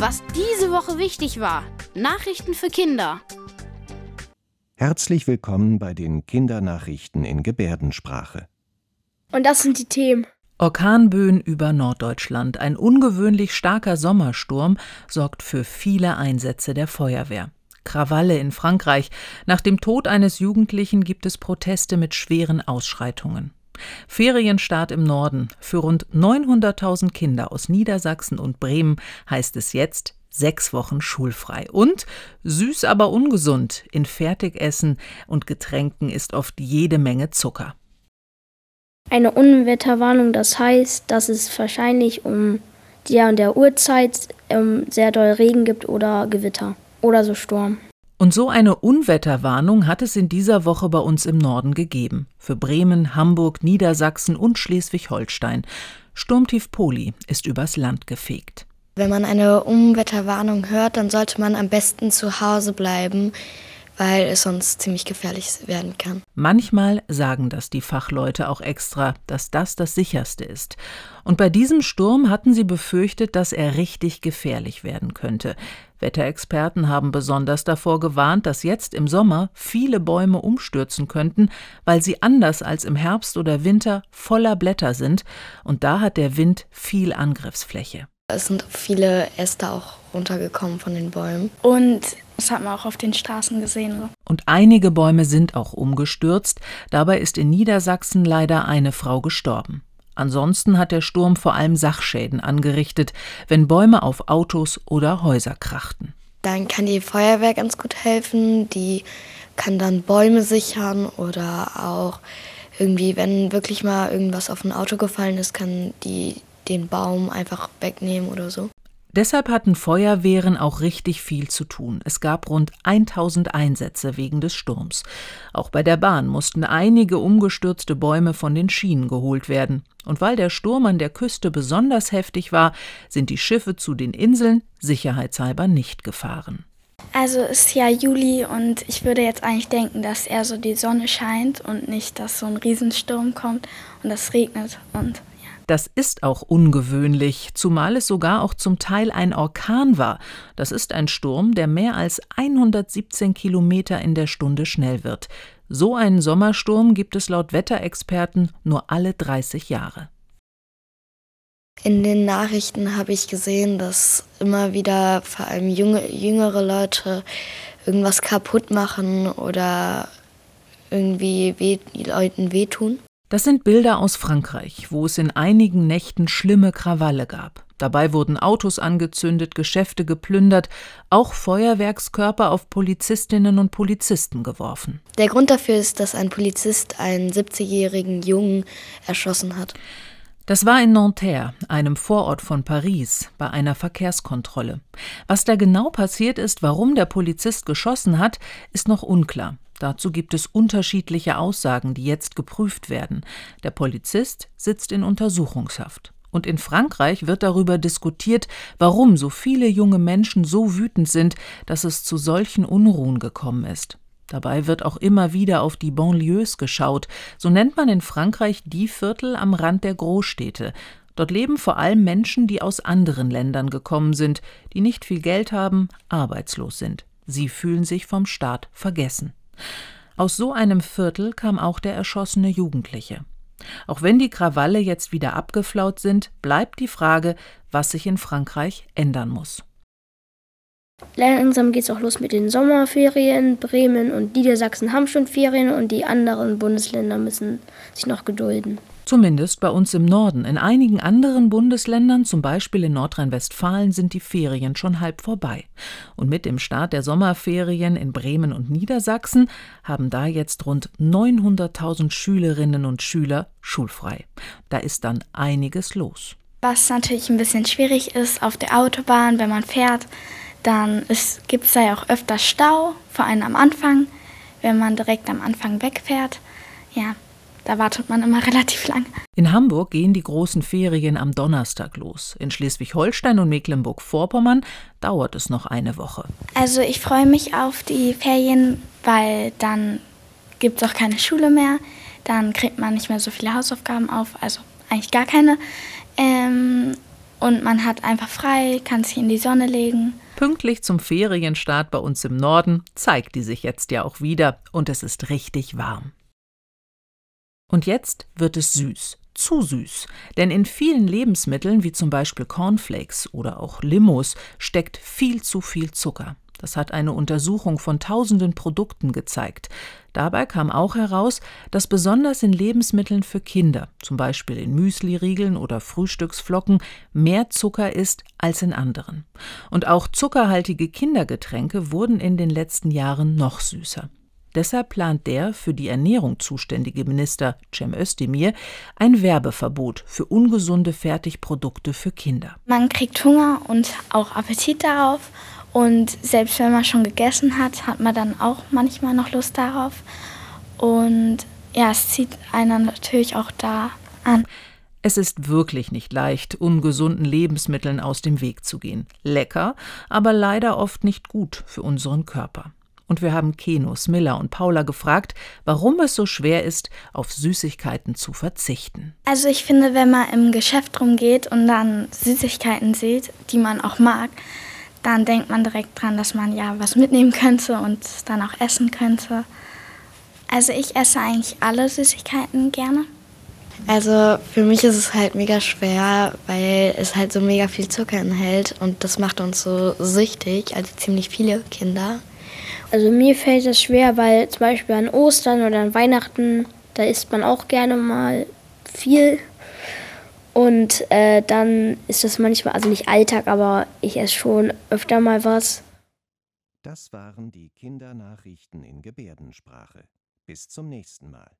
Was diese Woche wichtig war. Nachrichten für Kinder. Herzlich willkommen bei den Kindernachrichten in Gebärdensprache. Und das sind die Themen. Orkanböen über Norddeutschland. Ein ungewöhnlich starker Sommersturm sorgt für viele Einsätze der Feuerwehr. Krawalle in Frankreich. Nach dem Tod eines Jugendlichen gibt es Proteste mit schweren Ausschreitungen. Ferienstart im Norden. Für rund 900.000 Kinder aus Niedersachsen und Bremen heißt es jetzt sechs Wochen schulfrei. Und süß, aber ungesund. In Fertigessen und Getränken ist oft jede Menge Zucker. Eine Unwetterwarnung, das heißt, dass es wahrscheinlich um die und der Uhrzeit ähm, sehr doll Regen gibt oder Gewitter oder so Sturm. Und so eine Unwetterwarnung hat es in dieser Woche bei uns im Norden gegeben. Für Bremen, Hamburg, Niedersachsen und Schleswig-Holstein. Sturmtief Poli ist übers Land gefegt. Wenn man eine Unwetterwarnung hört, dann sollte man am besten zu Hause bleiben, weil es sonst ziemlich gefährlich werden kann. Manchmal sagen das die Fachleute auch extra, dass das das sicherste ist. Und bei diesem Sturm hatten sie befürchtet, dass er richtig gefährlich werden könnte. Wetterexperten haben besonders davor gewarnt, dass jetzt im Sommer viele Bäume umstürzen könnten, weil sie anders als im Herbst oder Winter voller Blätter sind, und da hat der Wind viel Angriffsfläche. Es sind viele Äste auch runtergekommen von den Bäumen. Und das hat man auch auf den Straßen gesehen. Und einige Bäume sind auch umgestürzt. Dabei ist in Niedersachsen leider eine Frau gestorben. Ansonsten hat der Sturm vor allem Sachschäden angerichtet, wenn Bäume auf Autos oder Häuser krachten. Dann kann die Feuerwehr ganz gut helfen. Die kann dann Bäume sichern oder auch irgendwie, wenn wirklich mal irgendwas auf ein Auto gefallen ist, kann die den Baum einfach wegnehmen oder so. Deshalb hatten Feuerwehren auch richtig viel zu tun. Es gab rund 1000 Einsätze wegen des Sturms. Auch bei der Bahn mussten einige umgestürzte Bäume von den Schienen geholt werden. Und weil der Sturm an der Küste besonders heftig war, sind die Schiffe zu den Inseln sicherheitshalber nicht gefahren. Also ist ja Juli und ich würde jetzt eigentlich denken, dass eher so die Sonne scheint und nicht, dass so ein Riesensturm kommt und es regnet und das ist auch ungewöhnlich, zumal es sogar auch zum Teil ein Orkan war. Das ist ein Sturm, der mehr als 117 Kilometer in der Stunde schnell wird. So einen Sommersturm gibt es laut Wetterexperten nur alle 30 Jahre. In den Nachrichten habe ich gesehen, dass immer wieder vor allem junge, jüngere Leute irgendwas kaputt machen oder irgendwie weh, Leuten wehtun. Das sind Bilder aus Frankreich, wo es in einigen Nächten schlimme Krawalle gab. Dabei wurden Autos angezündet, Geschäfte geplündert, auch Feuerwerkskörper auf Polizistinnen und Polizisten geworfen. Der Grund dafür ist, dass ein Polizist einen 70-jährigen Jungen erschossen hat. Das war in Nanterre, einem Vorort von Paris, bei einer Verkehrskontrolle. Was da genau passiert ist, warum der Polizist geschossen hat, ist noch unklar. Dazu gibt es unterschiedliche Aussagen, die jetzt geprüft werden. Der Polizist sitzt in Untersuchungshaft. Und in Frankreich wird darüber diskutiert, warum so viele junge Menschen so wütend sind, dass es zu solchen Unruhen gekommen ist. Dabei wird auch immer wieder auf die Banlieues geschaut. So nennt man in Frankreich die Viertel am Rand der Großstädte. Dort leben vor allem Menschen, die aus anderen Ländern gekommen sind, die nicht viel Geld haben, arbeitslos sind. Sie fühlen sich vom Staat vergessen. Aus so einem Viertel kam auch der erschossene Jugendliche. Auch wenn die Krawalle jetzt wieder abgeflaut sind, bleibt die Frage, was sich in Frankreich ändern muss. Langsam geht es auch los mit den Sommerferien. Bremen und Niedersachsen haben schon Ferien und die anderen Bundesländer müssen sich noch gedulden. Zumindest bei uns im Norden. In einigen anderen Bundesländern, zum Beispiel in Nordrhein-Westfalen, sind die Ferien schon halb vorbei. Und mit dem Start der Sommerferien in Bremen und Niedersachsen haben da jetzt rund 900.000 Schülerinnen und Schüler schulfrei. Da ist dann einiges los. Was natürlich ein bisschen schwierig ist auf der Autobahn, wenn man fährt, dann gibt es da ja auch öfter Stau, vor allem am Anfang, wenn man direkt am Anfang wegfährt. Ja, da wartet man immer relativ lang. In Hamburg gehen die großen Ferien am Donnerstag los. In Schleswig-Holstein und Mecklenburg-Vorpommern dauert es noch eine Woche. Also ich freue mich auf die Ferien, weil dann gibt es auch keine Schule mehr. Dann kriegt man nicht mehr so viele Hausaufgaben auf, also eigentlich gar keine. Ähm, und man hat einfach frei, kann sich in die Sonne legen. Pünktlich zum Ferienstart bei uns im Norden zeigt die sich jetzt ja auch wieder und es ist richtig warm. Und jetzt wird es süß, zu süß, denn in vielen Lebensmitteln wie zum Beispiel Cornflakes oder auch Limos steckt viel zu viel Zucker. Das hat eine Untersuchung von tausenden Produkten gezeigt. Dabei kam auch heraus, dass besonders in Lebensmitteln für Kinder, zum Beispiel in Müsliriegeln oder Frühstücksflocken, mehr Zucker ist als in anderen. Und auch zuckerhaltige Kindergetränke wurden in den letzten Jahren noch süßer. Deshalb plant der für die Ernährung zuständige Minister Cem Özdemir ein Werbeverbot für ungesunde Fertigprodukte für Kinder. Man kriegt Hunger und auch Appetit darauf und selbst wenn man schon gegessen hat, hat man dann auch manchmal noch Lust darauf. Und ja, es zieht einen natürlich auch da an. Es ist wirklich nicht leicht, ungesunden Lebensmitteln aus dem Weg zu gehen. Lecker, aber leider oft nicht gut für unseren Körper. Und wir haben Kenus, Miller und Paula gefragt, warum es so schwer ist, auf Süßigkeiten zu verzichten. Also ich finde, wenn man im Geschäft rumgeht und dann Süßigkeiten sieht, die man auch mag, dann denkt man direkt dran, dass man ja was mitnehmen könnte und dann auch essen könnte. Also ich esse eigentlich alle Süßigkeiten gerne. Also für mich ist es halt mega schwer, weil es halt so mega viel Zucker enthält und das macht uns so süchtig, also ziemlich viele Kinder. Also mir fällt es schwer, weil zum Beispiel an Ostern oder an Weihnachten, da isst man auch gerne mal viel und äh, dann ist das manchmal, also nicht Alltag, aber ich esse schon öfter mal was. Das waren die Kindernachrichten in Gebärdensprache. Bis zum nächsten Mal.